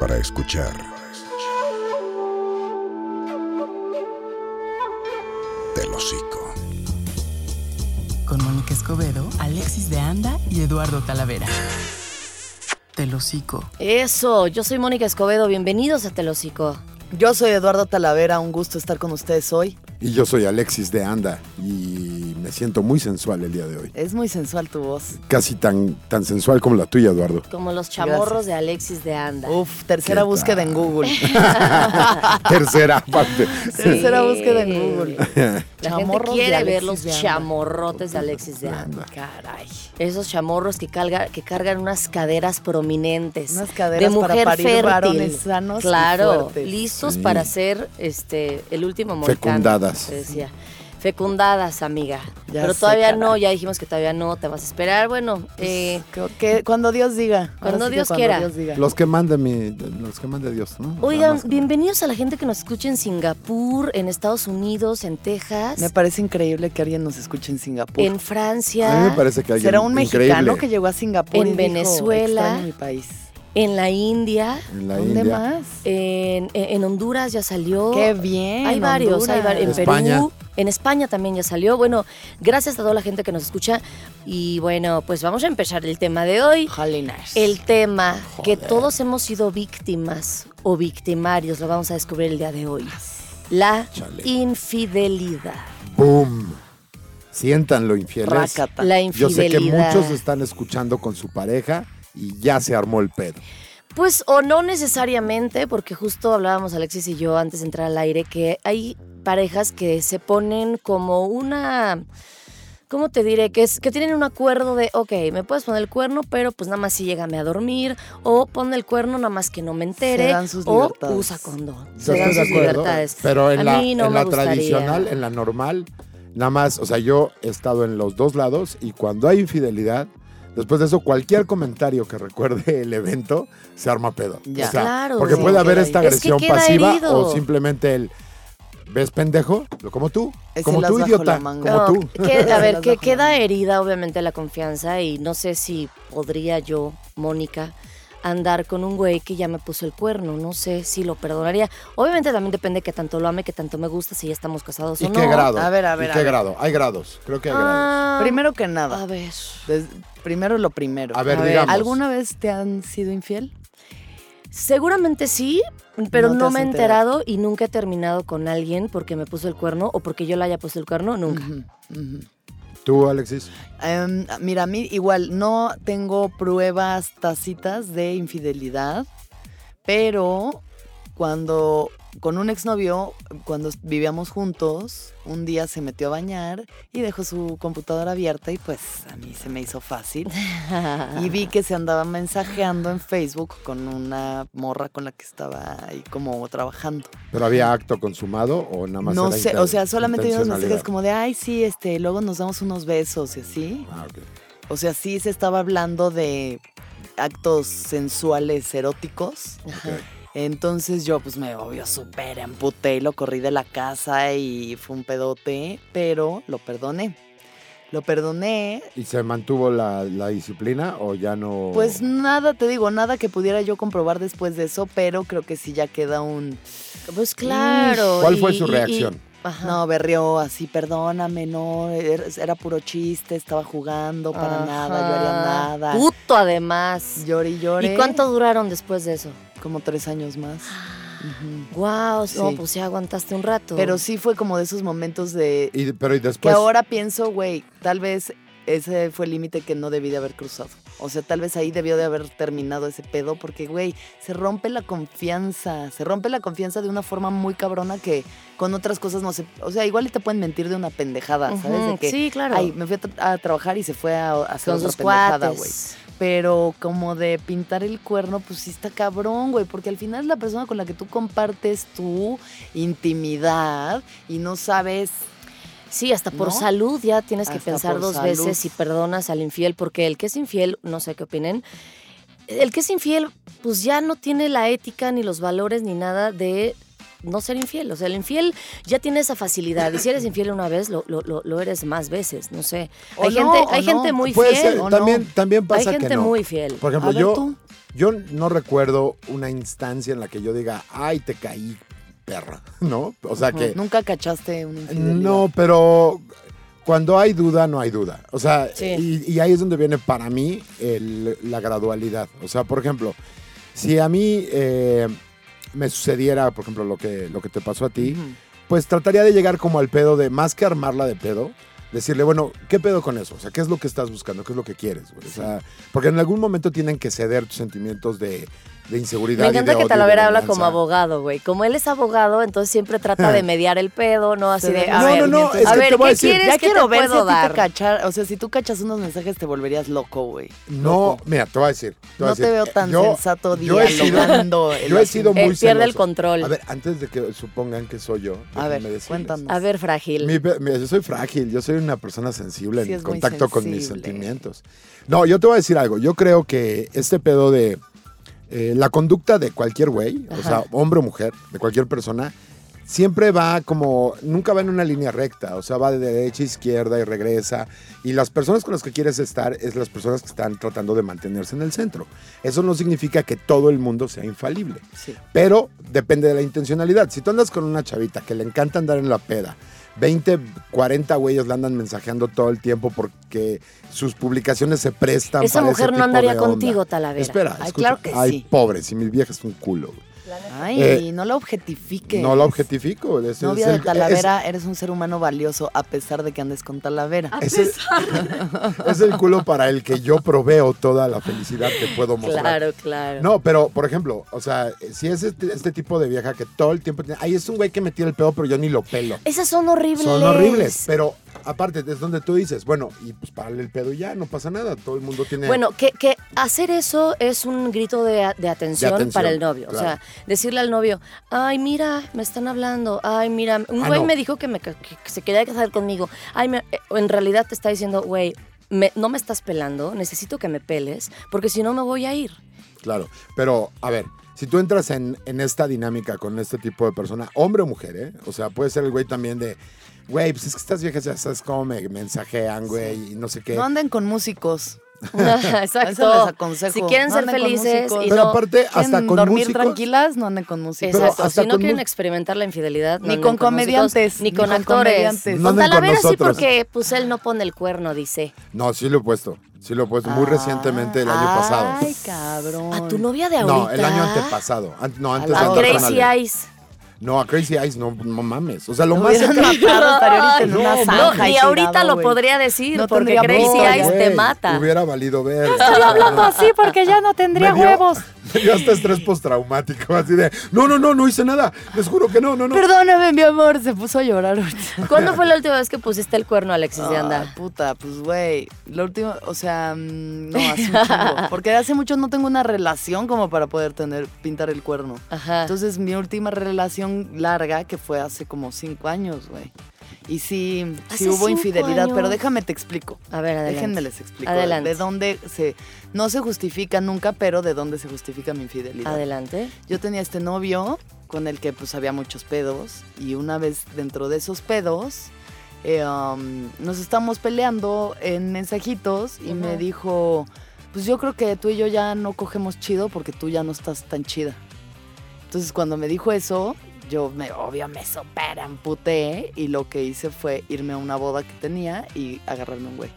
para escuchar. Del hocico. Con Mónica Escobedo, Alexis de Anda y Eduardo Talavera. Telocico. Eso, yo soy Mónica Escobedo, bienvenidos a Telocico. Yo soy Eduardo Talavera, un gusto estar con ustedes hoy. Y yo soy Alexis de Anda y me siento muy sensual el día de hoy. Es muy sensual tu voz. Casi tan, tan sensual como la tuya, Eduardo. Como los chamorros de Alexis de Anda. Uf, tercera ¿Qué búsqueda en Google. Tercera parte. tercera búsqueda en Google. La Chamorros gente quiere ver los de chamorrotes de Alexis de Anda. Caray. Esos chamorros que, carga- que cargan unas caderas prominentes. Unas caderas de para mujer parir fértil. varones sanos Claro, listos Sí. para ser este el último moicano. Fecundadas. se decía. Fecundadas, amiga. Ya Pero sé, todavía no, caray. ya dijimos que todavía no, te vas a esperar. Bueno, eh, Que- que- cuando Dios diga. Cuando sí Dios quiera. Dios diga. Los que mande mi, los que mande Dios, ¿no? Oigan, bienvenidos a la gente que nos escucha en Singapur, en Estados Unidos, en Texas, Me parece increíble que alguien nos escuche en Singapur. en Francia, A mí me parece que alguien ¿Será un mexicano increíble que llegó a Singapur En y dijo, Venezuela. "Extraño mi país? En la India, en la ¿Dónde India. más? en, en- en Honduras ya salió. Qué bien. Hay varios, hay varios. En España. Perú, en España también ya salió. Bueno, gracias a toda la gente que nos escucha. Y bueno, pues vamos a empezar el tema de hoy. Jalinas. El tema que todos hemos sido víctimas o victimarios, lo vamos a descubrir el día de hoy. La Chale. infidelidad. ¡Boom! Siéntanlo, infieles. Rácata. La Yo sé que infidelidad. muchos están escuchando con su pareja y ya se armó el pedo. Pues o no necesariamente, porque justo hablábamos Alexis y yo antes de entrar al aire que hay parejas que se ponen como una, ¿cómo te diré? Que, es, que tienen un acuerdo de, ok, me puedes poner el cuerno, pero pues nada más si llégame a dormir, o pon el cuerno nada más que no me entere, Se dan sus o usa condón. Se dan sus acuerdo, libertades. Pero en A la, mí no en me la gustaría. tradicional, en la normal, nada más, o sea, yo he estado en los dos lados y cuando hay infidelidad, después de eso, cualquier comentario que recuerde el evento se arma pedo. Ya. O sea, Claro. Porque Sí, puede haber esta. Es que agresión pasiva herido. o simplemente el. ¿Ves pendejo? Como tú. Ese como las tú, bajo idiota. la manga. Como No, tú. que- a ver, que queda herida obviamente la confianza y no sé si podría yo, Mónica, andar con un güey que ya me puso el cuerno. No sé si lo perdonaría. Obviamente también depende que tanto lo ame, que tanto me gusta, si ya estamos casados ¿Y o no. qué grado? A ver, a ver, ¿Y a qué ver. grado? Hay grados. Creo que hay grados. Ah, Primero que a nada. ver. des- primero lo primero. A ver, digamos. ¿Alguna vez te han sido infiel? Seguramente sí, pero No me he enterado. enterado y nunca he terminado con alguien porque me puso el cuerno o porque yo le haya puesto el cuerno, nunca. Ujú. ¿Tú, Alexis? Em, mira, a mí igual no tengo pruebas tácitas de infidelidad, pero cuando con un exnovio, cuando vivíamos juntos, un día se metió a bañar y dejó su computadora abierta y pues a mí se me hizo fácil. Y vi que se andaba mensajeando en Facebook con una morra con la que estaba ahí como trabajando. ¿Pero había acto consumado o nada más No era sé, o sea, solamente vi unos mensajes como de, ay, sí, este, luego nos damos unos besos y así. Ah, ok. O sea, sí se estaba hablando de actos sensuales eróticos. ok. Entonces yo pues me obvio súper emputé y lo corrí de la casa y fue un pedote, pero lo perdoné. Lo perdoné. ¿Y se mantuvo la, la disciplina o ya no? Pues nada, te digo, nada que pudiera yo comprobar después de eso, pero creo que sí ya queda un... Pues claro. ¿Cuál fue su y- y- reacción? Ajá. No, berrió así, perdóname, no, era, era puro chiste, estaba jugando para nada, yo haría nada. Puto además. Lloré lloré. ¿Y cuánto duraron después de eso? Como tres años más. Ujú. Wow, no, Sí. pues ya aguantaste un rato. Pero sí fue como de esos momentos de... Y- pero y Que después. ahora pienso, güey, tal vez ese fue el límite que no debí de haber cruzado. O sea, tal vez ahí debió de haber terminado ese pedo porque, güey, se rompe la confianza. Se rompe la confianza de una forma muy cabrona que con otras cosas no se... O sea, igual te pueden mentir de una pendejada, ¿sabes? De que, sí, claro. Ay, me fui a, tra- a trabajar y se fue a, a hacer con otra sus pendejada, güey. Pero como de pintar el cuerno, pues sí está cabrón, güey, porque al final es la persona con la que tú compartes tu intimidad y no sabes Sí, hasta por ¿No? salud ya tienes que Hasta pensar dos salud. veces si perdonas al infiel, porque el que es infiel, no sé qué opinen, el que es infiel, pues ya no tiene la ética ni los valores ni nada de no ser infiel. O sea, el infiel ya tiene esa facilidad. Y si eres infiel una vez, lo, lo, lo- lo eres más veces. No sé. O Hay no, gente, hay no. gente muy Puede fiel. ser, ¿o no? también, también Hay pasa gente que no. muy fiel. Por ejemplo, ver, yo, tú. yo no recuerdo una instancia en la que yo diga, ay, te caí, perra, ¿no? O sea que... Nunca cachaste infidelidad. No, pero cuando hay duda, no hay duda. O sea, Sí. y, y ahí es donde viene para mí el- la gradualidad. O sea, por ejemplo, si a mí eh, me sucediera, por ejemplo, lo que, lo que te pasó a ti, pues trataría de llegar como al pedo de, más que armarla de pedo, decirle, bueno, ¿qué pedo con eso? O sea, ¿qué es lo que estás buscando? ¿Qué es lo que quieres? güey? O sea, porque en algún momento tienen que ceder tus sentimientos de, de inseguridad. Me y encanta de que y de Talavera habla como abogado, güey. Como él es abogado, entonces siempre trata de mediar el pedo, ¿no? Así de, a No, ver, no, no, es a que ver, te voy a ¿qué decir- quieres Ya que quiero te ver puedo dar? te cachar. O sea, si tú cachas unos mensajes te volverías loco, güey. No, mira, te voy a decir. te voy a No te veo tan yo- sensato yo he sido- dialogando. el Yo he sido muy Eh, pierde el control. A ver, antes de que supongan que soy yo, A ver, decirles. cuéntanos. A ver, frágil. Mi mira, yo soy frágil, yo soy una persona sensible Sí, en contacto con mis sentimientos. No, yo te voy a decir algo. Yo creo que este pedo de eh, la conducta de cualquier güey, o sea, hombre o mujer, de cualquier persona, siempre va como, nunca va en una línea recta, o sea, va de derecha a izquierda y regresa. Y las personas con las que quieres estar es las personas que están tratando de mantenerse en el centro. Eso no significa que todo el mundo sea infalible. Sí. Pero depende de la intencionalidad. Si tú andas con una chavita que le encanta andar en la peda, 20, 40 güeyes la andan mensajeando todo el tiempo porque sus publicaciones se prestan Esa para ese mujer no tipo andaría de contigo, Talavera. Espera, Ay, escucha. claro que Ay, sí. pobre, si mi vieja es un culo. güey. Ay, Eh, no la objetifique. No la objetifico. es Novia el- de Talavera, eres un ser humano valioso a pesar de que andes con Talavera. Es, es el, es el culo para el que yo proveo toda la felicidad que puedo mostrar. Claro, claro. No, pero por ejemplo, o sea, si es este, este tipo de vieja que todo el tiempo tiene, ay, es un güey que me tira el pedo, pero yo ni lo pelo. Esas son horribles. Son horribles, pero aparte es donde tú dices, bueno, y pues párale el pedo y ya, no pasa nada, todo el mundo tiene... Bueno, que, que hacer eso es un grito de, de atención, De atención, para el novio. O sea, decirle al novio, ay, mira, me están hablando. Ay, mira, un Ah, güey no. me dijo que, me, que- que se quería casar conmigo. Ay, me- eh, en realidad te está diciendo, güey, me- no me estás pelando, necesito que me peles, porque si no me voy a ir. Claro, pero a ver, si tú entras en, en esta dinámica con este tipo de persona, hombre o mujer, ¿eh? O sea, puede ser el güey también de, güey, pues es que estas viejas ya sabes cómo me mensajean, güey, y no sé qué. No anden con músicos. Exacto. Eso les aconsejo. Si quieren No ser con felices y Pero no... aparte, hasta ¿Quieren con dormir músicos, tranquilas, no anden con músicos. Pero Exacto, hasta si no con quieren experimentar la infidelidad, no Ni anden con músicos, comediantes, ni ni con con actores. No con anden con Talavera sí, porque pues él no pone el cuerno, dice. No, sí lo he puesto, sí lo he puesto, muy recientemente el año pasado. Ay, cabrón. A tu novia de ahorita. No, el año antepasado. An- no, antes la de A andar con Crazy. Eyes. No, a Crazy Eyes, no, no mames. O sea, lo más ahorita en no, una zanja y ni ahorita tirado, lo podría decir No porque Crazy Eyes te mata. Hubiera valido ver. Estoy hablando así porque ya no tendría dio- huevos. Dio hasta estrés postraumático, así de, no, no, no, no hice nada. Les juro que no, no, no. Perdóname, mi amor, se puso a llorar ahorita. ¿Cuándo fue la última vez que pusiste el cuerno, Alexis de Ah, Anda? puta, pues güey, la última, o sea, mm, no, hace un chingo. Porque hace mucho no tengo una relación como para poder tener, pintar el cuerno. Ajá. Entonces, mi última relación larga, que fue hace como cinco años, güey. Y sí, sí ¿Hace hubo infidelidad, pero déjame te explico. A ver, adelante. Déjenme les explico. Adelante. De dónde se, no se justifica nunca, pero de dónde se justifica mi infidelidad. Adelante. Yo tenía este novio con el que pues había muchos pedos y una vez dentro de esos pedos eh, um, nos estábamos peleando en mensajitos y me dijo, pues yo creo que tú y yo ya no cogemos chido porque tú ya no estás tan chida. Entonces cuando me dijo eso, yo me, obvio me super amputé y lo que hice fue irme a una boda que tenía y agarrarme un güey.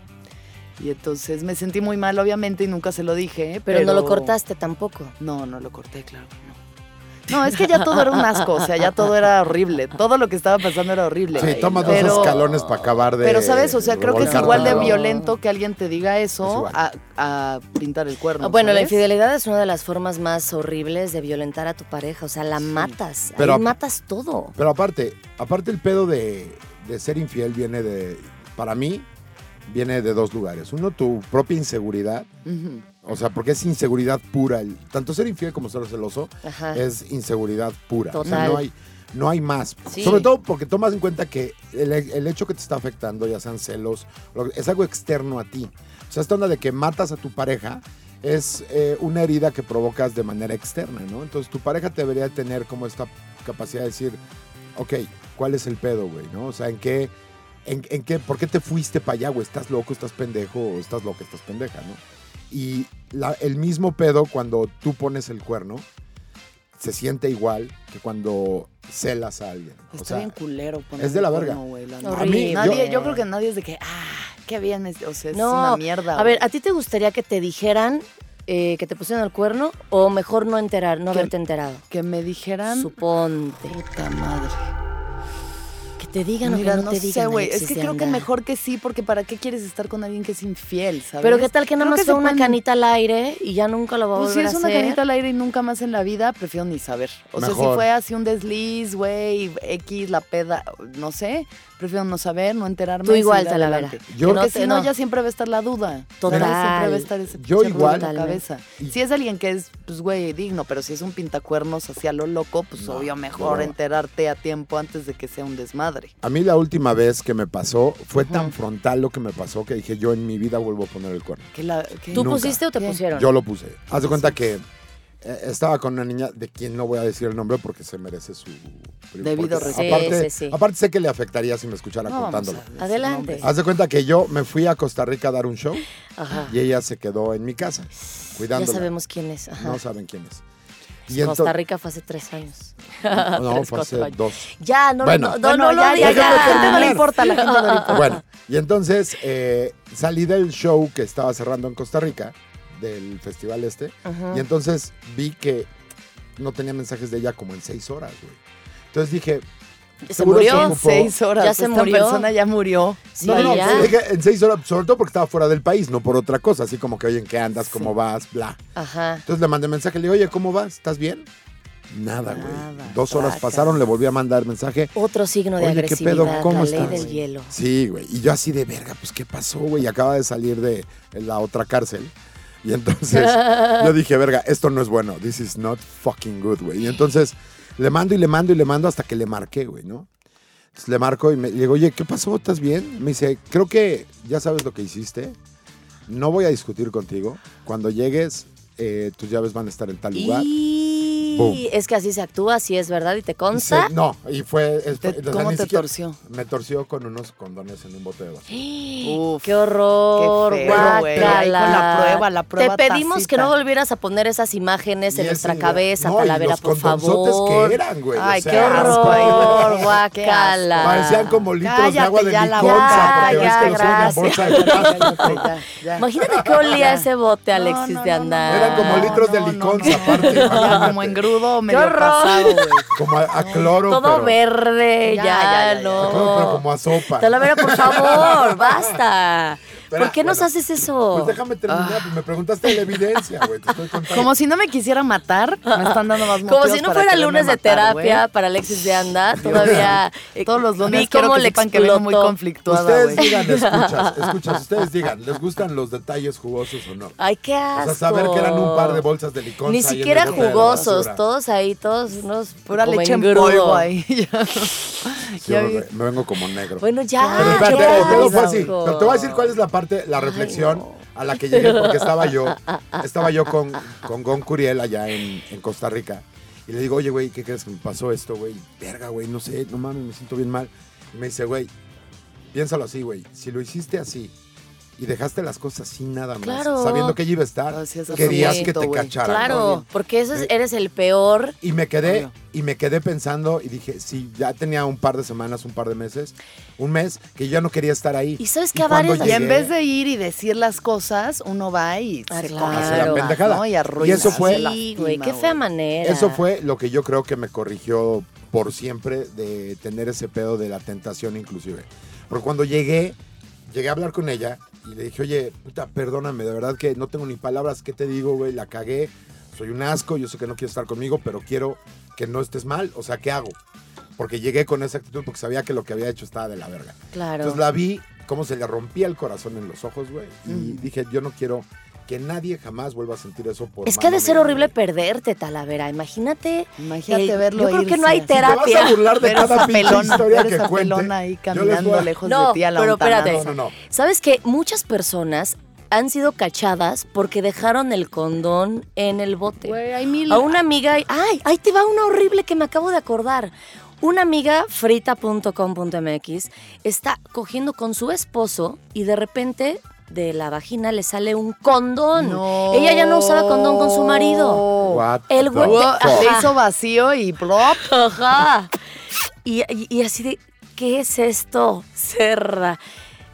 Y entonces me sentí muy mal, obviamente, y nunca se lo dije. Pero, Pero, no lo cortaste tampoco. no, no lo corté, claro. que No. No, es que ya todo era un asco, o sea, ya todo era horrible. Todo lo que estaba pasando era horrible. Sí, toma dos Pero- escalones para acabar de. Pero, ¿sabes? O sea, creo que es igual de violento que alguien te diga Es eso a, a pintar el cuerno. Bueno, la infidelidad es una de las formas más horribles de violentar a tu pareja. O sea, la matas. Pero- Ahí matas todo. Pero aparte, aparte el pedo de, de ser infiel viene de, para mí, viene de dos lugares. Uno, tu propia inseguridad. O sea, porque es inseguridad pura. El- tanto ser infiel como ser celoso Ajá. es inseguridad pura. O sea, no hay, no hay más. Sí. Sobre todo porque tomas en cuenta que el, el hecho que te está afectando, ya sean celos, lo- es algo externo a ti. O sea, esta onda de que matas a tu pareja es eh, una herida que provocas de manera externa, ¿no? Entonces tu pareja debería tener como esta capacidad de decir, ok, ¿cuál es el pedo, güey? ¿No? O sea, ¿en qué, en, en qué, por qué te fuiste para allá, güey? ¿Estás loco, estás pendejo o estás loca, estás pendeja, ¿no? Y la- el mismo pedo cuando tú pones el cuerno se siente igual que cuando celas a alguien. O Está sea, bien culero poner es de la verga. cuerno, güey, la neta. Horrible. Nadie, yo creo que nadie es de que, ah, qué bien, es- o sea, es No, una mierda. A ver, güey. ¿a ti te gustaría que te dijeran eh, que te pusieron el cuerno o mejor no enterar, no Que- haberte enterado? que me dijeran, Suponte. puta madre. Que te digan Mira, o que no, no te sé, digan. güey, es que creo que Anda. mejor que sí, porque ¿para qué quieres estar con alguien que es infiel, sabes? Pero qué tal que nada más fue una pueden- canita al aire y ya nunca lo va a Pues si volver es a una hacer. canita al aire y nunca más en la vida, prefiero ni saber. O sea, si Mejor. fue así un desliz, güey, X, la peda, no sé, prefiero no saber, no enterarme. Tú igual, seguir Talavera. adelante. Yo- Porque No te- si no, no. ya siempre va a estar la duda. Total. Siempre va a estar ese Yo igual. en la cabeza. Y- Si es alguien que es, pues, güey, digno, pero si es un pintacuernos hacia lo loco, pues No, obvio mejor no. enterarte a tiempo antes de que sea un desmadre. A mí la última vez que me pasó fue tan frontal lo que me pasó que dije yo en mi vida vuelvo a poner el cuerno. La, que- ¿Tú Nunca. pusiste o te ¿Qué? pusieron? Yo lo puse. Haz de cuenta que eh, estaba con una niña de quien no voy a decir el nombre porque se merece su Debido respeto. Aparte, Sí, sí, sí. aparte sé que le afectaría si me escuchara No vamos contándolo. a Adelante. Haz de cuenta que yo me fui a Costa Rica a dar un show Ajá. y ella se quedó en mi casa Ya cuidándola. sabemos quién es. Ajá. No saben quién es. Y Costa Rica fue hace tres años. No, Tres, fue hace años. dos. Ya, no, Bueno. no, no, no lo ya, la gente no le importa, la gente no le importa. Bueno, y entonces eh, salí del show que estaba cerrando en Costa Rica, del festival este, Ajá. y entonces vi que no tenía mensajes de ella como en seis horas, güey. Entonces dije, ¿Se seguro murió? se seis horas. Ya se esta murió. persona ya murió. Sí, no, no, no, ya. en seis horas, sobre todo porque estaba fuera del país, no por otra cosa, así como que, oye, ¿en qué andas? ¿Cómo vas? Bla. Ajá. Entonces le mandé mensaje, le digo, oye, ¿cómo vas? ¿Estás bien? Nada, güey. Nada, Dos horas pasaron, le volví a mandar mensaje. Otro signo de Oye, ¿qué agresividad, pedo? ¿Cómo la ley estás? del hielo. Sí, güey. Y yo así de verga, pues ¿qué pasó, güey? Acaba de salir de la otra cárcel. Y entonces yo dije, verga, esto no es bueno. This is not fucking good, güey. Y entonces le mando y le mando y le mando hasta que le marqué, güey, ¿no? Entonces le marco y me le digo, oye, ¿qué pasó? ¿Estás bien? Me dice, creo que ya sabes lo que hiciste. No voy a discutir contigo. Cuando llegues, eh, tus llaves van a estar en tal lugar. Boom. es que así se actúa, así es verdad, y te Y consta. se- no, y fue... es- Te- o sea, ¿Cómo te siquiera- torció? Me torció con unos condones en un bote de basura. Uf, ¡Qué horror! qué feo, guácala. La prueba, la prueba Te pedimos que no volvieras a poner esas imágenes en nuestra cabeza, no, Talavera, por favor. que eran, güey. o Ay, sea, ¡Qué horror! güey. ¡Guácala! Parecían como litros de agua de ya la en bolsa de. Ya, ya. Imagínate qué olía ese bote, Alexis, de andar. Eran como litros de liconza, aparte, Ya, imagínate. Engrudo medio pasado, güey. Como a, a cloro, Todo pero, verde, Ya, ya, ya, ya, ya. no. Pero, pero como a sopa. Talavera, por favor, basta. Espera, ¿Por qué nos bueno, haces eso? Pues déjame terminar, pues me preguntaste la evidencia, güey. Te estoy contando. Como si no me quisiera matar, me están dando más Como si no fuera lunes de matar, terapia para Alexis de Anda, todavía. eh, Todos los lunes vi quiero que le sepan que vengo muy conflictuada, Ustedes digan, escuchas, escuchas, ustedes digan, ¿les gustan los detalles jugosos o no? Ay, qué O asco. sea, saber que eran un par de bolsas de liconza. Ni siquiera jugosos, todos ahí, todos unos. Pura leche en polvo ahí. Sí, Ya me vengo como negro. Bueno, ya. Pero espérate. Pero te voy a decir cuál es la parte, la reflexión a la que llegué, porque estaba yo, estaba yo con, con Gon Curiel allá en, en Costa Rica. Y le digo, oye, güey, ¿qué crees que me pasó esto, güey? Verga, güey, no sé, no mames, me siento bien mal. Y me dice, güey, piénsalo así, güey. Si lo hiciste así y dejaste las cosas así nada más, Claro. sabiendo que ella iba a estar, querías que te Güey. cacharan. Claro, porque eso es- Eh, eres el peor. Y me quedé, Obvio. y me quedé pensando y dije, sí, ya tenía un par de semanas, un par de meses, un mes, que ya no quería estar ahí. Y sabes que a cuando varios Y en llegué- vez de ir y decir las cosas, uno va y Ah, se claro. Hace la pendejada. ¿no? Y Y arruina. eso fue- se Sí, lastima, güey, qué fea manera. Eso fue lo que yo creo que me corrigió por siempre de tener ese pedo de la tentación inclusive. Porque cuando llegué, llegué a hablar con ella y le dije, oye, puta, perdóname, de verdad que no tengo ni palabras, ¿qué te digo, güey? La cagué, soy un asco, yo sé que no quieres estar conmigo, pero quiero que no estés mal, o sea, ¿qué hago? Porque llegué con esa actitud porque sabía que lo que había hecho estaba de la verga. Claro. Entonces la vi cómo se le rompía el corazón en los ojos, güey. Y Mm. dije, yo no quiero que nadie jamás vuelva a sentir eso por Es que ha de ser horrible perderte, Talavera. Imagínate. Imagínate eh, verlo Yo creo que no hay irse así. Te vas terapia. a burlar de cada pinche historia que esa cuente. pelona ahí caminando a- lejos No, de ti a la pero espérate. No, no, no. ¿Sabes que Muchas personas han sido cachadas porque dejaron el condón en el bote. Güey, hay mil. A una amiga, ay, ahí te va una horrible que me acabo de acordar. Una amiga, frita.com.mx, está cogiendo con su esposo y de repente de la vagina le sale un condón. No. Ella ya no usaba condón con su marido. What El güey- le hizo vacío y plop. Ajá. Y, y- y así de, ¿qué es esto? Cerra.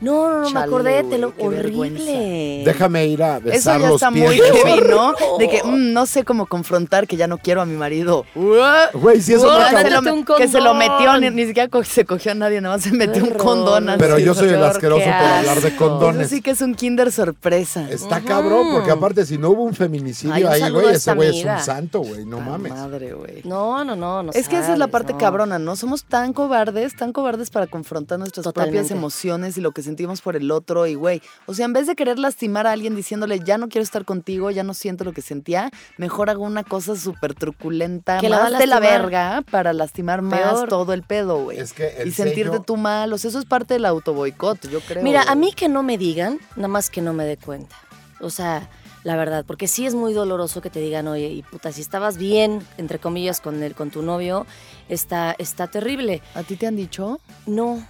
No, no, no, me acordé, te lo horrible. Déjame ir a Eso besar ya los está pies muy heavy, ¿no? De que mm, no sé cómo confrontar que ya no quiero a mi marido. Güey, si eso no se Se un que se lo metió, ni, ni siquiera co- se cogió a nadie, nada más se metió un condón. así. Pero yo soy el asqueroso por hablar de condones. Eso sí que es un kinder sorpresa. Está cabrón, porque aparte si no hubo un feminicidio Ay, un ahí, güey, ese güey es un santo, güey, no mames. Madre, güey. No, no, no, no Es que esa es la parte no. cabrona, ¿no? Somos tan cobardes, tan cobardes para confrontar nuestras propias emociones y lo que sentimos por el otro. Y, güey, o sea, en vez de querer lastimar a alguien diciéndole, ya no quiero estar contigo, ya no siento lo que sentía, mejor hago una cosa súper truculenta, Que la más a de la verga, para lastimar más todo el pedo, güey. Es que y sentirte sello- tú mal, o sea, eso es parte del autoboicot, yo creo. Mira, a mí que no me digan, nada más que no me dé cuenta. O sea, la verdad, porque sí es muy doloroso que te digan, oye, y puta, si estabas bien, entre comillas, con, el, con tu novio, está, está terrible. ¿A ti te han dicho? No,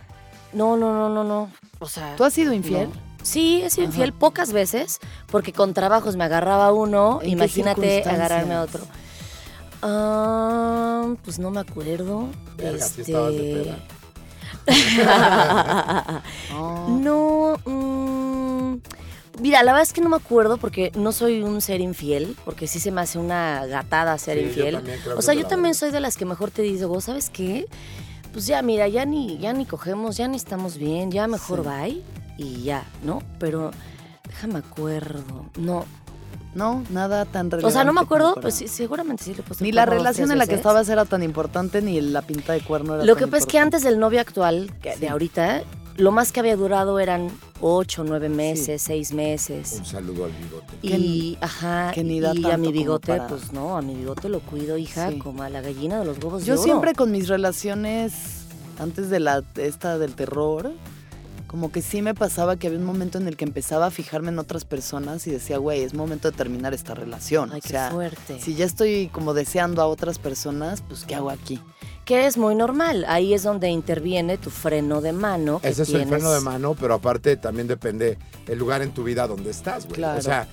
no, no, no, no, no. O sea... ¿Tú has sido infiel? no. Sí, he sido infiel pocas veces, porque con trabajos me agarraba uno, ¿En qué imagínate agarrarme a otro. Ah, pues no me acuerdo. Verga, Este, de Oh. No, mm, mira, la verdad es que no me acuerdo porque no soy un ser infiel, porque sí se me hace una gatada ser Sí, yo infiel. o sea, yo también soy de las que mejor te digo, ¿sabes qué? Pues ya, mira, ya ni, ya ni cogemos, ya ni estamos bien, ya mejor bye y ya, ¿no? Pero déjame acuerdo, no. No, nada tan relevante. O sea, no me acuerdo, para- pues sí, seguramente sí le puesto Ni la relación en la que estabas era tan importante, ni la pinta de cuerno era Lo que pasa es que antes del novio actual, que Sí. de ahorita, lo más que había durado eran ocho, nueve meses, seis meses. Un saludo al bigote. Y, ajá, que ni da y a mi bigote, para- pues no, a mi bigote lo cuido, hija, Sí. como a la gallina de los huevos Yo de oro. siempre con mis relaciones, antes de la esta del terror, como que sí me pasaba que había un momento en el que empezaba a fijarme en otras personas y decía, güey, es momento de terminar esta relación. Ay, o qué sea, fuerte. si ya estoy como deseando a otras personas, pues ¿qué hago aquí? Que es muy normal. Ahí es donde interviene tu freno de mano. Ese es el freno de mano, pero aparte también depende el lugar en tu vida donde estás, güey. Claro. O sea,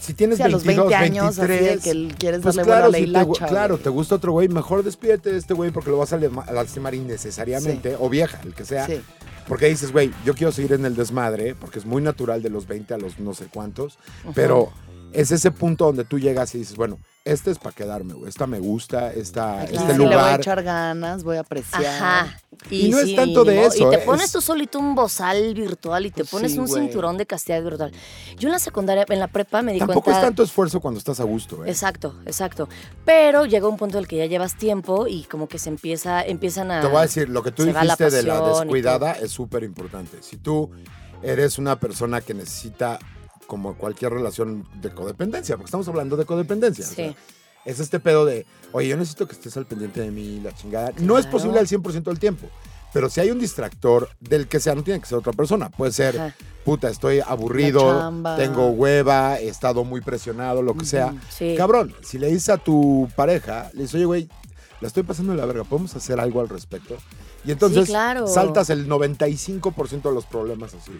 si tienes Sí, a los 22, 20 años, así de 23, que quieres pues darle claro, buena si te, claro, te gusta otro güey, mejor despídete de este güey porque lo vas a a lastimar innecesariamente, o vieja, el que sea. Sí. Porque dices, güey, yo quiero seguir en el desmadre, porque es muy natural de los 20 a los no sé cuántos, pero es ese punto donde tú llegas y dices, bueno, este es para quedarme, güey, esta me gusta, esta, Ay, este. Sí, le voy a lugar. echar ganas, voy a apreciar. Ajá. Y no es tanto de eso, Y te pones Es- tú solito un bozal virtual y te Pues pones sí, un güey. cinturón de castidad virtual. Yo en la secundaria, en la prepa me di Tampoco cuenta... es tanto esfuerzo cuando estás a gusto, ¿eh? Exacto, exacto. Pero llega un punto en el que ya llevas tiempo y como que se empieza, empiezan a... Te voy a decir, lo que tú la dijiste de la descuidada es súper importante. Si tú eres una persona que necesita, como cualquier relación de codependencia, porque estamos hablando de codependencia. o Sí. sea, es este pedo de, oye, yo necesito que estés al pendiente de mí, la chingada. No es posible al 100% del tiempo. Pero si hay un distractor del que sea, no tiene que ser otra persona. Puede ser, Ajá. puta, estoy aburrido, tengo hueva, he estado muy presionado, lo que sea. Sí. Cabrón, si le dices a tu pareja, le dices, oye, güey, la estoy pasando de la verga, ¿podemos hacer algo al respecto? Y entonces Sí, claro. saltas el 95% de los problemas así.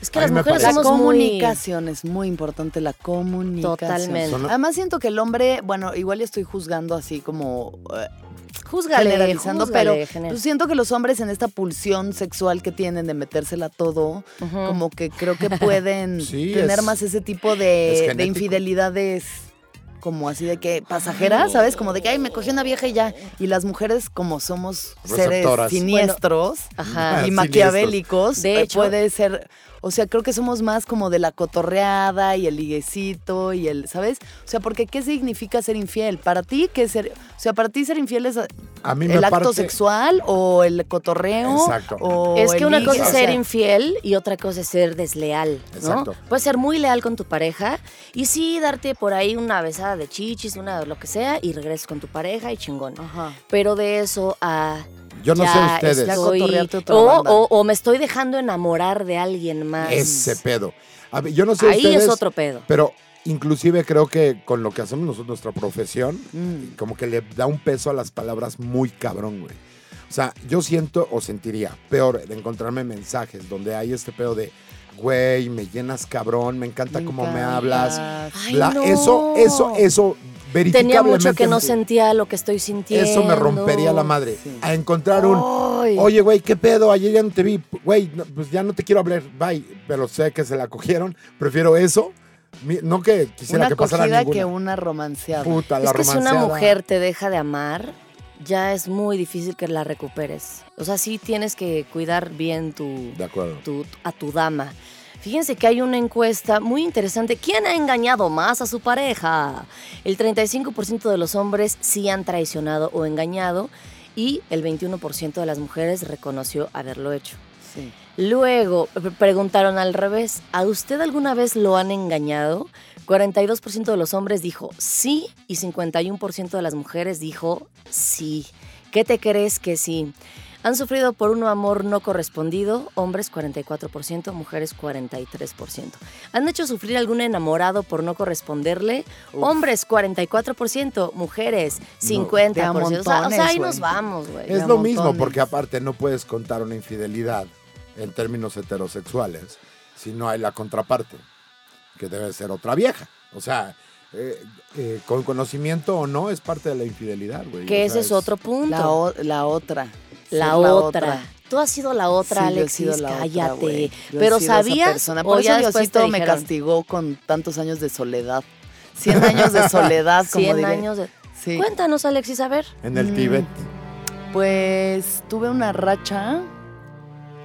Es que A las mujeres. La somos muy... comunicación es muy importante, la comunicación. Totalmente. Son- Además siento que el hombre, bueno, igual ya estoy juzgando así como eh, Júzgale, generalizando, pero pues, siento que los hombres en esta pulsión sexual que tienen de metérsela todo, como que creo que pueden Sí, tener es- más ese tipo es de, infidelidades como así de que pasajeras, ¿sabes? Como de que, ay, me cogió una vieja y ya. Y las mujeres, como somos seres siniestros Ajá. y Siniestros. maquiavélicos, De eh, hecho- puede ser... O sea, creo que somos más como de la cotorreada y el liguecito y el, ¿sabes? O sea, porque ¿qué significa ser infiel? Para ti, ¿qué es ser? O sea, para ti ser infiel es A mí me el acto sexual o el cotorreo Exacto. o Es que una cosa es o ser sea, infiel y otra cosa es ser desleal, ¿no? Exacto. Puedes ser muy leal con tu pareja y sí darte por ahí una besada de chichis, una lo que sea y regresas con tu pareja y chingón. Ajá. Pero de eso a Yo no ya sé ustedes. Estoy- o, banda. o- o me estoy dejando enamorar de alguien más. Ese pedo. A ver, yo no sé Ahí ustedes, es otro pedo. Pero inclusive creo que con lo que hacemos nosotros, nuestra profesión, Mm. como que le da un peso a las palabras muy cabrón, güey. O sea, yo siento o sentiría peor de encontrarme mensajes donde hay este pedo de, güey, me llenas cabrón, me encanta cómo me hablas. Ay, Bla- no. Eso, eso, eso, Tenía mucho que no sentía lo que estoy sintiendo. Eso me rompería la madre. Sí. A encontrar un, Ay. Oye, güey, ¿qué pedo? Ayer ya no te vi. Güey, no, pues ya no te quiero hablar. Bye. Pero sé que se la cogieron. Prefiero eso. No que quisiera Una que pasara ninguna. que una romanceada. Puta, la Es que si una mujer te deja de amar, ya es muy difícil que la recuperes. O sea, sí tienes que cuidar bien tu, De acuerdo. tu- a tu dama. Fíjense que hay una encuesta muy interesante. ¿Quién ha engañado más a su pareja? El 35% de los hombres sí han traicionado o engañado y el 21% de las mujeres reconoció haberlo hecho. Sí. Luego pre- preguntaron al revés, ¿a usted alguna vez lo han engañado? 42% de los hombres dijo sí y 51% de las mujeres dijo sí. ¿Qué te crees que sí? Han sufrido por un amor no correspondido, hombres 44%, mujeres 43%. ¿Han hecho sufrir algún enamorado por no corresponderle? Hombres 44%, mujeres 50%. de a o, sea, o sea, montones, ahí nos vamos, güey. Es lo mismo, montones. porque aparte no puedes contar una infidelidad en términos heterosexuales si no hay la contraparte, que debe ser otra vieja. O sea, eh, eh, con conocimiento o no es parte de la infidelidad, güey. Que O ese es otro punto. La, o- la otra. La Ser otra. Tú has sido la otra, Sí, yo he Alexis, sido la otra, cállate. Yo he Pero sido esa sabías persona. o Por ya eso después te Diosito me castigó con tantos años de soledad. 100 años de soledad, como 100 diré. años de... Sí. Cuéntanos, Alexis, a ver. En el Mm. Tíbet. Pues tuve una racha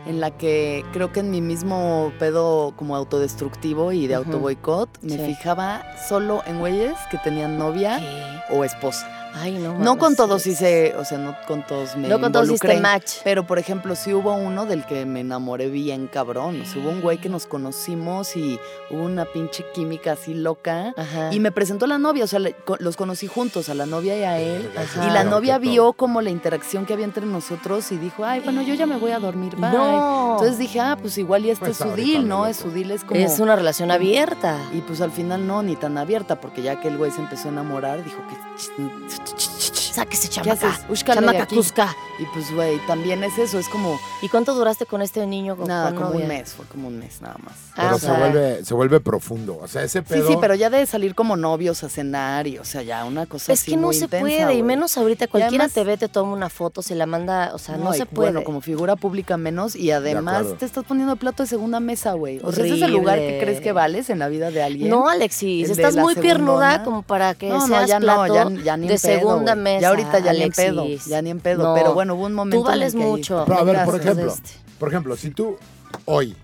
en la que creo que en mi mismo pedo como autodestructivo y de Ujú. autoboicot me Sí. fijaba solo en güeyes que tenían novia ¿Qué? o esposa. Ay, no. No con todos hice, o sea, no con todos me No con todos hiciste involucré. match. Pero, por ejemplo, sí hubo uno del que me enamoré bien cabrón. O sea, hubo un güey que nos conocimos y hubo una pinche química así loca. Ajá. Y me presentó a la novia, o sea, le- los conocí juntos, a la novia y a él. Ajá. Y la novia vio como la interacción que había entre nosotros y dijo, ay, bueno, yo ya me voy a dormir, bye. No. Entonces dije, ah, pues igual y este Pues es su deal, ¿no? Es su deal, es como... Es una relación abierta. Y pues al final no, ni tan abierta, porque ya que el güey se empezó a enamorar, dijo que... the Sáquese, ¿Qué chamaca. haces? Úscale de Chamaca aquí. Cusca. Y pues, güey, también es eso, es como... ¿Y cuánto duraste con este niño? Con, Nada, con como novia? un mes, fue como un mes nada más. Ah, Pero o se, sea- vuelve, se vuelve profundo. O sea, ese Sí, pedo. sí, pero ya de salir como novios a cenar y, o sea, ya una cosa Es así que no muy se intensa, puede, y güey. menos ahorita. Cualquiera además- te ve, te toma una foto, se la manda, o sea, no, y se puede. Bueno, como figura pública menos y además acuerdo. te estás poniendo plato de segunda mesa, güey. O sea, ese es el lugar que Horrible. crees que vales en la vida de alguien. No, Alexis, El de estás la muy piernuda segundona. como para que no, no, seas ya plato no, ya, ya ni de pedo, segunda güey. mesa. Ya ahorita ya ni en pedo, Alexis. ya ni en pedo. No. Pero bueno, hubo un momento Tú vales en el que- mucho. Pero, a ver, por ejemplo, Este. por ejemplo, si tú hoy.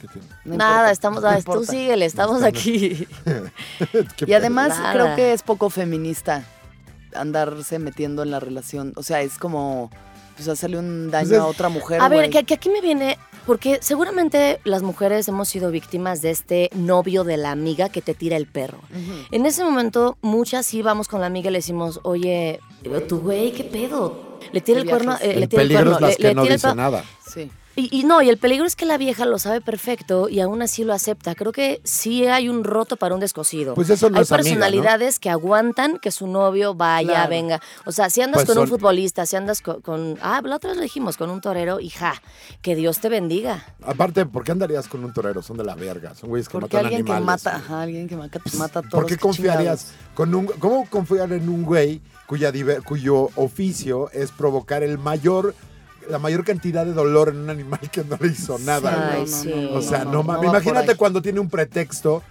¿Qué tiene? No Nada, importa, estamos, no ah, tú síguele, estamos aquí. ¿Qué Y además Nada. creo que es poco feminista andarse metiendo en la relación. O sea, es como pues hacerle un daño Pues es- a otra mujer. A ver, que, que aquí me viene, porque seguramente las mujeres hemos sido víctimas de este novio de la amiga que te tira el perro. En ese momento, muchas sí vamos con la amiga y le decimos, oye, tú, güey, ¿qué pedo? Le tira ¿Qué el cuerno, eh, le tira el cuerno, es las le- que le no tira dice nada. Sí. Y, y no, y el peligro es que la vieja lo sabe perfecto y aún así lo acepta. Creo que sí hay un roto para un descosido. Pues eso no hay es amiga, ¿no? personalidades que aguantan que su novio vaya, Claro. venga. O sea, si andas Pues con un futbolista, si andas con, con- Ah, la otra vez lo dijimos, con un torero, hija, que Dios te bendiga. Aparte, ¿por qué andarías con un torero? Son de la verga. Son güeyes que Porque matan alguien que animales. mata, güey. ajá, alguien que mata, mata a todos. ¿Por qué confiarías chingados. con un cómo confiar en un güey cuya cuyo oficio es provocar el mayor la mayor cantidad de dolor en un animal que no le hizo nada, Ay, sí. O sea, no, no, mames. Imagínate cuando tiene un pretexto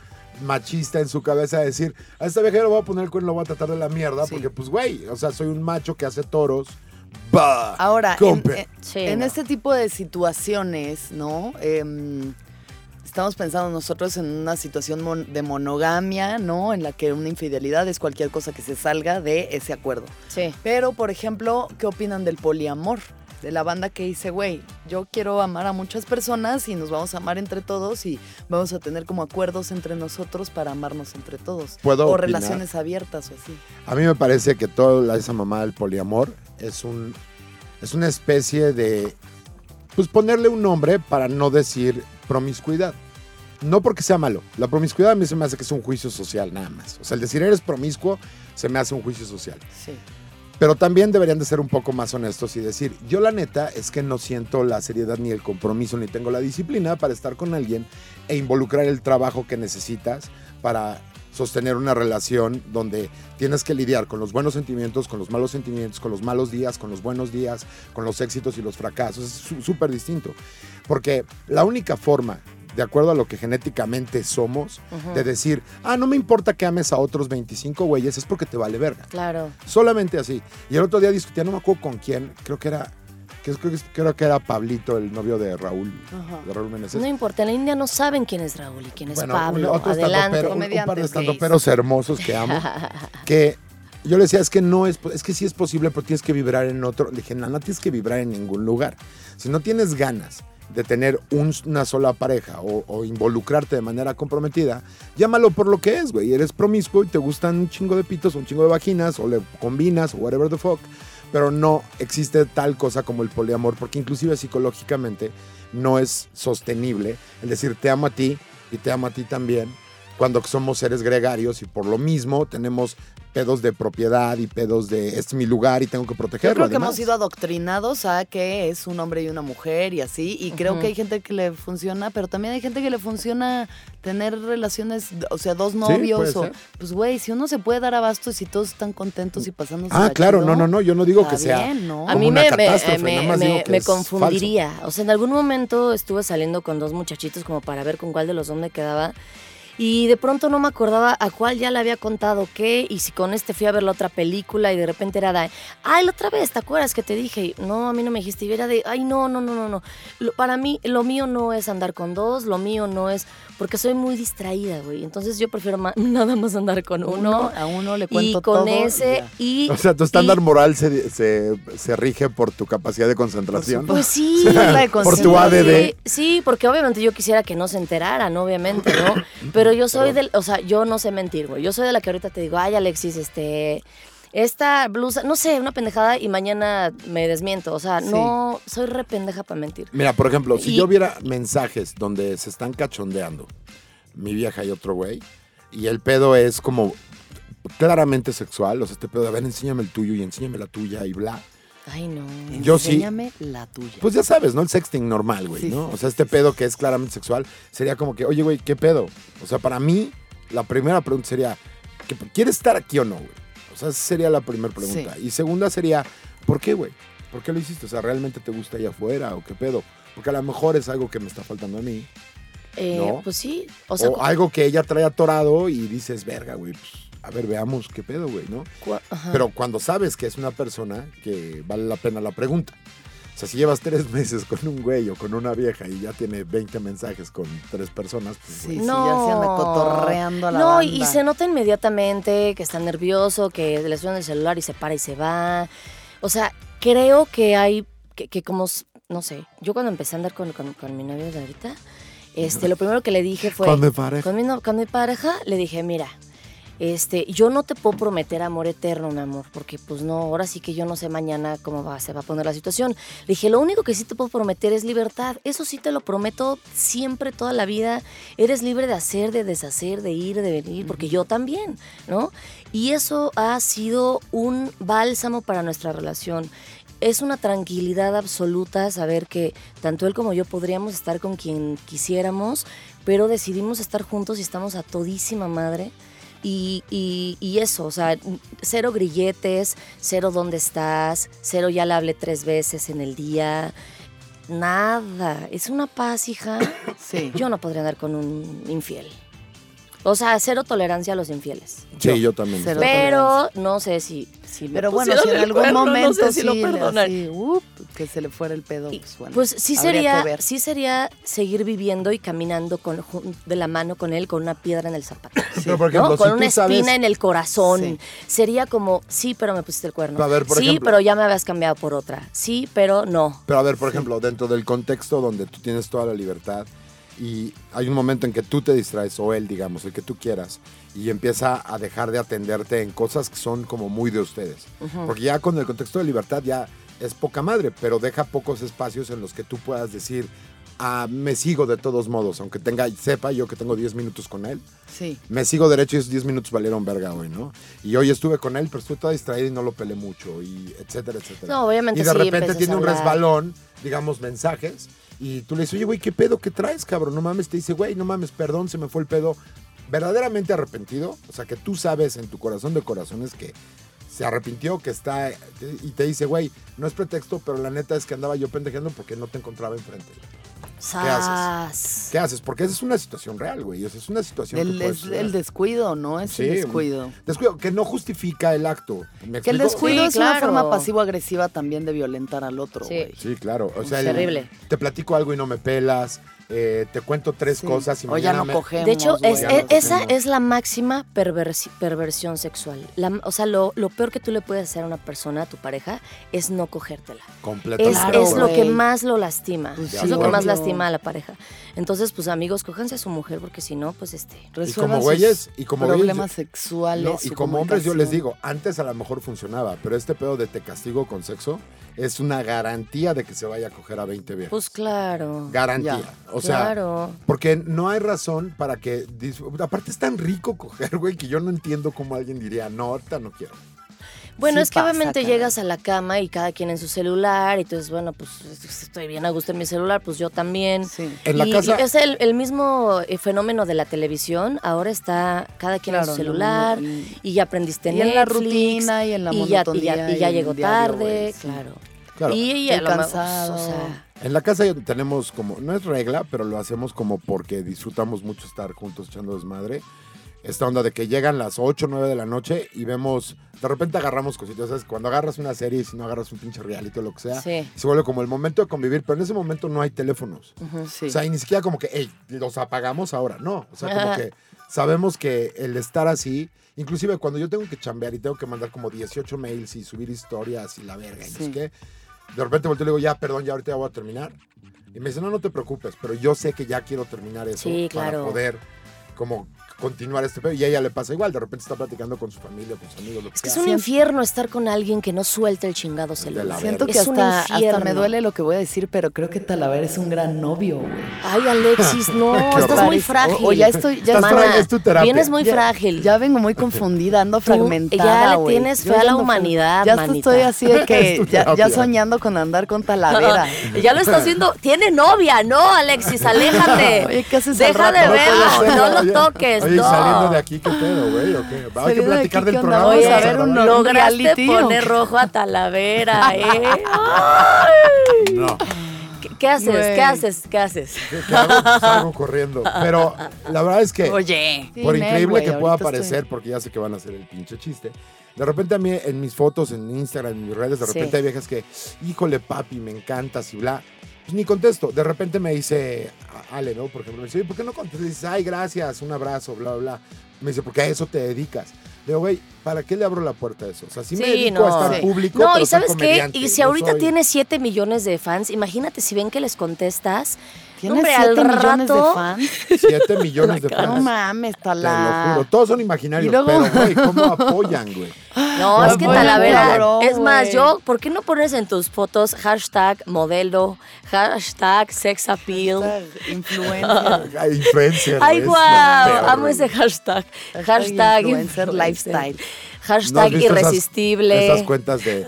machista en su cabeza de decir, a esta vieja le voy a poner el cuerno, lo voy a tratar de la mierda, Sí. porque pues güey, o sea, soy un macho que hace toros. Bah, Ahora, en, compe. en- Sí, en no. este tipo de situaciones, ¿no? Em, estamos pensando nosotros en una situación mon- de monogamia, ¿no? En la que una infidelidad es cualquier cosa que se salga de ese acuerdo. Sí. Pero, por ejemplo, ¿qué opinan del poliamor? De la banda que dice, güey, yo quiero amar a muchas personas y nos vamos a amar entre todos y vamos a tener como acuerdos entre nosotros para amarnos entre todos. ¿Puedo o opinar? relaciones abiertas o así. A mí me parece que toda esa mamá del poliamor es un es una especie de, pues ponerle un nombre para no decir promiscuidad. No porque sea malo. La promiscuidad a mí se me hace que es un juicio social nada más. O sea, el decir eres promiscuo se me hace un juicio social. Sí. Pero también deberían de ser un poco más honestos y decir, yo la neta es que no siento la seriedad ni el compromiso ni tengo la disciplina para estar con alguien e involucrar el trabajo que necesitas para sostener una relación donde tienes que lidiar con los buenos sentimientos, con los malos sentimientos, con los malos días, con los buenos días, con los éxitos y los fracasos. Es súper distinto. Porque la única forma, de acuerdo a lo que genéticamente somos, de decir, ah, no me importa que ames a otros 25 güeyes, es porque te vale verga. Claro. Solamente así. Y el otro día discutía, no me acuerdo con quién, creo que era, creo, que, creo que era Pablito, el novio de Raúl, Ajá. de Raúl Meneses. No importa, en la India no saben quién es Raúl y quién es Bueno, Pablo. otro Adelante. estandopero, un, un par de Comediantes estandoperos hermosos que amo, que yo le decía, es que no es, es que sí es posible, pero tienes que vibrar en otro. Le dije, no, no tienes que vibrar en ningún lugar. Si no tienes ganas de tener un- una sola pareja o, o involucrarte de manera comprometida, llámalo por lo que es, güey. Eres promiscuo y te gustan un chingo de pitos, un chingo de vaginas, o le combinas, o whatever the fuck. Pero no existe tal cosa como el poliamor, porque inclusive psicológicamente no es sostenible el decir te amo a ti y te amo a ti también cuando somos seres gregarios y por lo mismo tenemos pedos de propiedad y pedos de este es mi lugar y tengo que Yo protegerlo. creo que además. hemos sido adoctrinados a que es un hombre y una mujer y así. Y creo que hay gente que le funciona, pero también hay gente que le funciona tener relaciones, o sea, dos novios. puede o, ser. pues, güey, si uno se puede dar abasto y si todos están contentos y pasándose Ah, claro, no, no, no, yo no digo que sea bien, ¿no? A como mí una me, me, catástrofe, me- nada más me- digo que me es confundiría. O sea, en algún momento estuve saliendo con dos muchachitos como para ver con cuál de los dos me quedaba. Y de pronto no me acordaba a cuál ya le había contado qué. Y si con este fui a ver la otra película y de repente era de, ay, la otra vez, ¿te acuerdas que te dije? No, a mí no me dijiste. Y era de, ay, no, no, no, no, no. Lo- para mí, lo mío no es andar con dos, lo mío no es. Porque soy muy distraída, güey. Entonces yo prefiero ma- nada más andar con uno. Uno, a uno le cuento y con todo. ese. Y, O sea, tu estándar y- moral se, se, se rige por tu capacidad de concentración. Pues sí. La de Por tu. ADD. Sí, porque obviamente yo quisiera que no se enteraran, obviamente, ¿no? Pero yo soy del, o sea, yo no sé mentir, güey. Yo soy de la que ahorita te digo, ay, Alexis, este, esta blusa, no sé, una pendejada y mañana me desmiento. O sea, Sí. no, soy re pendeja para mentir. Mira, por ejemplo, si Y- yo viera mensajes donde se están cachondeando mi vieja y otro güey, y el pedo es como claramente sexual, o sea, este pedo de, a ver, enséñame el tuyo y enséñame la tuya y bla. Ay, no. Yo sí. Enséñame la tuya. Pues ya sabes, ¿no? El sexting normal, güey, Sí, ¿no? sí, O sea, este pedo que es claramente sexual sería como que, oye, güey, ¿qué pedo? O sea, para mí, la primera pregunta sería, ¿que- ¿quieres estar aquí o no, güey? O sea, esa sería la primera pregunta. Y segunda sería, ¿por qué, güey? ¿Por qué lo hiciste? O sea, ¿realmente te gusta allá afuera o qué pedo? Porque a lo mejor es algo que me está faltando a mí. Eh, ¿no? Pues sí, o O, sea, cu- algo que ella trae atorado y dices, verga, güey, pues, a ver, veamos qué pedo, güey, ¿no? cu- ajá. Pero cuando sabes que es una persona que vale la pena la pregunta. O sea, si llevas tres meses con un güey o con una vieja y ya tiene 20 mensajes con tres personas, pues, Sí, güey. sí, ya se anda cotorreando a la No, y- banda. y se nota inmediatamente que está nervioso, que le suena el celular y se para y se va. O sea, creo que hay, que, que como, no sé, yo cuando empecé a andar con, con- con mi novio de ahorita, este, lo primero que le dije fue... Con mi pareja. Con mi, no- con mi pareja le dije, mira, este, yo no te puedo prometer amor eterno, mi amor, porque pues no, ahora sí que yo no sé mañana cómo va, se va a poner la situación. Le dije, lo único que sí te puedo prometer es libertad. Eso sí te lo prometo siempre, toda la vida. Eres libre de hacer, de deshacer, de ir, de venir, porque yo también, ¿no? Y eso ha sido un bálsamo para nuestra relación. Es una tranquilidad absoluta saber que tanto él como yo podríamos estar con quien quisiéramos, pero decidimos estar juntos y estamos a todísima madre. Y, y- y eso, o sea, cero grilletes, cero dónde estás, cero ya le hablé tres veces en el día, nada. Es una paz, hija. Sí. Yo no podría andar con un infiel. O sea, cero tolerancia a los infieles. Sí, yo también. Cero Pero no sé si, si me Pero bueno, si en algún cuerno, momento no sé si sí, lo up, que se le fuera el pedo, Y, pues bueno. Pues sí sería, que ver. sí sería seguir viviendo y caminando con, de la mano con él con una piedra en el zapato. Pero, por ¿no? ejemplo, Con si una sabes- espina en el corazón. Sí. Sería como, sí, pero me pusiste el cuerno. A ver, por sí, ejemplo. pero ya me habías cambiado por otra. Sí, pero no. Pero a ver, por ejemplo, dentro del contexto donde tú tienes toda la libertad y hay un momento en que tú te distraes, o él, digamos, el que tú quieras, y empieza a dejar de atenderte en cosas que son como muy de ustedes. Porque ya con el contexto de libertad ya es poca madre, pero deja pocos espacios en los que tú puedas decir, ah, me sigo de todos modos, aunque tenga, sepa yo que tengo 10 minutos con él, Sí. me sigo derecho y esos 10 minutos valieron verga hoy, ¿no? Y hoy estuve con él, pero estuve toda distraída y no lo pelé mucho, y etcétera, etcétera. No, obviamente Y de sí, repente tiene un resbalón, digamos, mensajes, y tú le dices, oye, güey, ¿qué pedo? ¿Qué traes, cabrón? No mames, te dice, güey, no mames, perdón, se me fue el pedo. Verdaderamente arrepentido, o sea, que tú sabes en tu corazón de corazones que se arrepintió, que está, y te dice, güey, no es pretexto, pero la neta es que andaba yo pendejeando porque no te encontraba enfrente. Sas. ¿Qué haces? Porque esa es una situación real, güey. Esa es una situación El, que puede es suceder. el descuido, ¿no? Es Sí, el descuido. Descuido, que no justifica el acto. ¿Me Que el descuido Sí, es una claro. forma pasivo-agresiva también de violentar al otro, Sí. güey. Sí, claro. O sea, Es el- terrible. te platico algo y no me pelas. Eh, te cuento tres Sí. cosas y o ya no me- cogemos. De hecho, es- no esa cogemos. es la máxima perversi- perversión sexual. La- o sea, lo, lo peor que tú le puedes hacer a una persona, a tu pareja, es no cogértela. completamente. Es, Claro, es lo que más lo lastima. Pues es lo que más lastima a la pareja. Entonces, pues amigos, cójanse a su mujer porque si no, pues este... Y como güeyes, y como güeyes, problemas sexuales. No, y como hombres yo les digo, antes a lo mejor funcionaba, pero este pedo de te castigo con sexo es una garantía de que se vaya a coger a 20 viejas. Pues claro. garantía. Ya. O sea, claro. porque no hay razón para que... Aparte es tan rico coger, güey, que yo no entiendo cómo alguien diría, no, ahorita no quiero. Bueno, Sí es que pasa, obviamente llegas a la cama y cada quien en su celular, y entonces, bueno, pues estoy bien a gusto en mi celular, pues yo también. Sí. En la y, casa- y es el, el mismo eh, fenómeno de la televisión, ahora está cada quien Claro, en su no, celular, no, y- ya aprendiste y en la Netflix, rutina, y en la y ya, y ya, monotonía, y ya y llegó diario, tarde, sí. claro. Claro. Y, y Estoy a lo mejor, cansado. o sea, En la casa ya tenemos como, no es regla, pero lo hacemos como porque disfrutamos mucho estar juntos echando desmadre. Esta onda de que llegan las 8 o 9 de la noche y vemos, de repente agarramos cositas, ¿sabes? Cuando agarras una serie y si no agarras un pinche reality o lo que sea, Sí. se vuelve como el momento de convivir, pero en ese momento no hay teléfonos. Sí. O sea, y ni siquiera como que, hey, los apagamos ahora, no. O sea, como que sabemos que el estar así, inclusive cuando yo tengo que chambear y tengo que mandar como 18 mails y subir historias y la verga, y no sé Sí. De repente volteo y le digo, ya, perdón, ya ahorita ya voy a terminar. Y me dice, no, no te preocupes, pero yo sé que ya quiero terminar eso Sí, para claro. poder como continuar este pedo. Y a ella le pasa igual, de repente está platicando con su familia, con sus amigos, lo que es que es un infierno estar con alguien que no suelta el chingado celular. Siento que Es hasta, me duele lo que voy a decir, pero creo que Talavera es un gran novio, güey. Ay, Alexis, no, estás muy frágil. o ya estoy- ya Estás Mana, es tu terapia. Vienes muy Ya- frágil. Ya vengo muy confundida, ando fragmentada, ya le tienes fe a la humanidad, Ya manita. estoy así de que ya, soñando con andar con Talavera. ya lo está haciendo. Tiene novia, no, Alexis, aléjate. Oye, ¿qué haces Deja de ser, no lo toques, Oye, saliendo de aquí, ¿qué pedo, güey? ¿O qué? Hay que Saliendo de platicar aquí, del programa. Oye, a ver un- lograste reality, ¿o poner rojo a Talavera, ¿eh? Ay. No. ¿Qué, qué haces? ¿Qué haces? ¿Qué haces? ¿Qué, qué hago? Pues salgo corriendo. Pero la verdad es que, Oye. por increíble que pueda parecer, porque ya sé que van a hacer el pinche chiste, de repente a mí en mis fotos, en Instagram, en mis redes, de Sí. repente hay viejas que, híjole papi, me encantas y bla. Pues ni contesto. De repente me dice Ale, ¿no? Por ejemplo, me dice, "Oye, ¿por qué no contestas? Dices, ay, gracias, un abrazo, bla, bla, bla. Me dice, porque a eso te dedicas. Le digo, güey, ¿para qué le abro la puerta a eso? O sea, sí, me dedico no. a estar Sí. público, No, pero y ¿sabes qué? Y si ahorita soy- tienes 7 millones de fans, imagínate si ven que les contestas. ¿Tienes hombre, 7 al millones de fans? 7 millones de fans. No mames, Te lo juro, todos son imaginarios, luego- pero güey, ¿cómo apoyan, güey? No, es que Talavera. cabrón, es más, yo, ¿por qué no pones en tus fotos hashtag modelo, hashtag sex appeal? Influencer. Ay, influencer. Ay, peor, amo ese hashtag. Hashtag Hashtag influencer lifestyle. ¿No has Hashtag visto esas- irresistible. Esas, cuentas de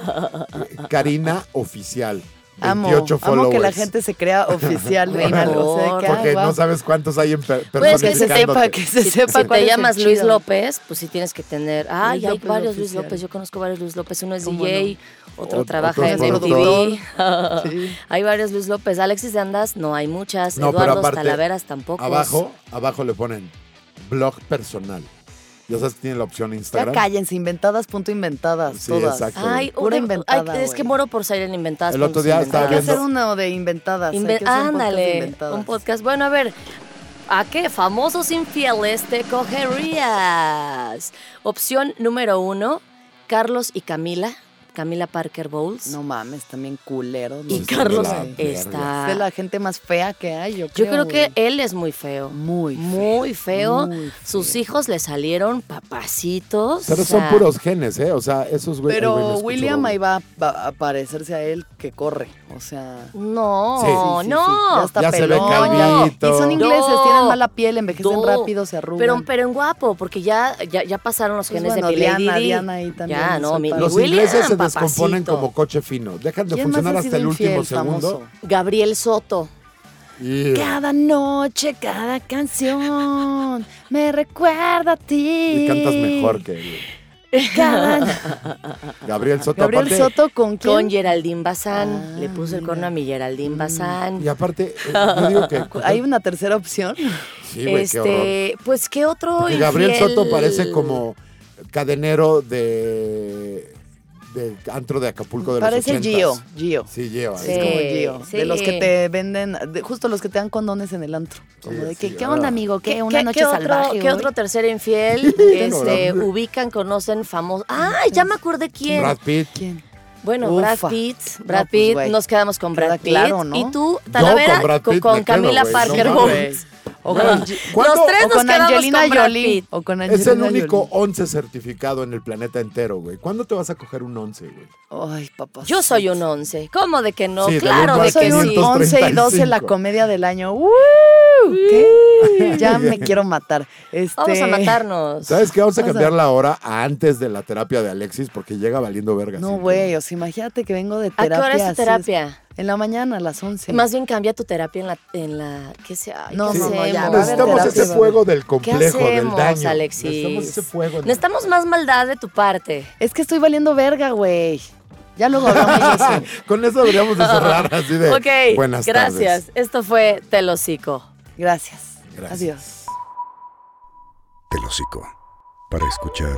Karina Oficial. 28 Amo, que la gente se crea oficial de Mejor. algo. O sea, que, ah, Porque no sabes cuántos hay en per- Pues que se sepa, que se Si, sepa si cuál te llamas Luis chido. López, pues sí tienes que tener. Ay, hay López varios Luis. López. Yo conozco varios Luis López. Uno es ¿Cómo DJ, otro Ot- trabaja otro en MTV. Sí. hay varios Luis López. Alexis de Andas, no hay muchas. No, Eduardo aparte, Talaveras tampoco. Abajo, abajo le ponen blog personal. Ya sabes que tiene la opción Ya Instagram. cállense, inventadas, punto inventadas, Sí, todas. exacto. Ay, Pura inventada, ay, es que moro por salir en inventadas. El otro día Hay estaba que inventadas. viendo- hacer uno de inventadas. hay Inve- que hacer un podcast de Ándale, inventadas. un podcast. Bueno, a ver, ¿a qué famosos infieles te cogerías? Opción número uno, Carlos y Camila. Camila Parker Bowles. No mames, también culeros. y los Carlos está. Es la gente más fea que hay, yo Yo creo. creo que él es muy feo. Muy feo. Muy feo. Muy Sus hijos le salieron papacitos. Pero o son puros genes, ¿eh? O sea, esos güey. ay, güey, no Pero William ahí va, a parecerse a él que corre. O sea. No, Sí, sí, sí, sí. no. Ya está Ya se ve pelón. calvito. Y son ingleses, No. tienen mala piel, envejecen No. rápido, se arrugan. Pero, pero en guapo, porque ya, ya, ya pasaron los Pues genes bueno, de Diana. Diana ahí también Ya, no, mi Los William, ingleses se descomponen papacito. como coche fino. Dejan de ¿Quién más funcionar ha hasta el último infiel, segundo. famoso? Gabriel Soto. Cada noche, cada canción me recuerda a ti. y cantas mejor que él. Cada- Gabriel Soto. Gabriel aparte, Soto con quién? Con Geraldine Bazán. Ah, Le puso el corno a mi Geraldine Bazán. Y aparte, eh, yo digo que. Hay una tercera opción. Sí, güey, qué este, pues qué otro Gabriel infiel? Soto parece como cadenero de, de antro de Acapulco de Parece los Gio, 80s. Gio. Sí, Gio. Sí. Es como Gio. sí. De los que te venden, de- justo los que te dan condones en el antro. Como Sí, de sí, que, ¿qué ah. onda, amigo? ¿Qué? ¿Una noche qué otro, salvaje? ¿Qué hoy?" otro tercer infiel este, ubican, conocen, famoso? ¡Ah, ya me acordé quién! Brad Pitt. ¿Quién? Bueno, Ufa. Brad Pitt. Brad No, pues, Pitt, güey. nos quedamos con Queda Brad Pitt. claro, ¿no? Y tú, Yo Talavera, con Brad Pitt Camila Parker no Bowles. Los tres o con Angelina con Jolie. Pitt. O con Es el único Jolie. 11 certificado en el planeta entero, güey. ¿Cuándo te vas a coger un 11, güey? Ay, papá. Yo soy un 11. ¿Cómo de que no? Sí, claro de que un sí. 500. 11 y 12 la 35. comedia del año. ¿Qué? Ya me quiero matar. Este... Vamos a matarnos. ¿Sabes qué? Vamos a cambiar la hora antes de la terapia de Alexis porque llega valiendo verga. No, güey, o sea, imagínate que vengo de ¿A qué terapia. hora es terapia? En la mañana, a las 11. Más bien cambia tu terapia en la... En la ¿Qué sea? No, ¿qué no, no, ya, haber Necesitamos ese fuego del ¿Qué complejo, del hacemos, daño. Alexis? Necesitamos ese fuego. Necesitamos más maldad de tu parte. Es que estoy valiendo verga, güey. Ya luego hablamos de eso. Con eso deberíamos de cerrar así de ok, buenas gracias. tardes. Esto fue Telocico. Gracias. Gracias. Adiós. Del hocico. Para escuchar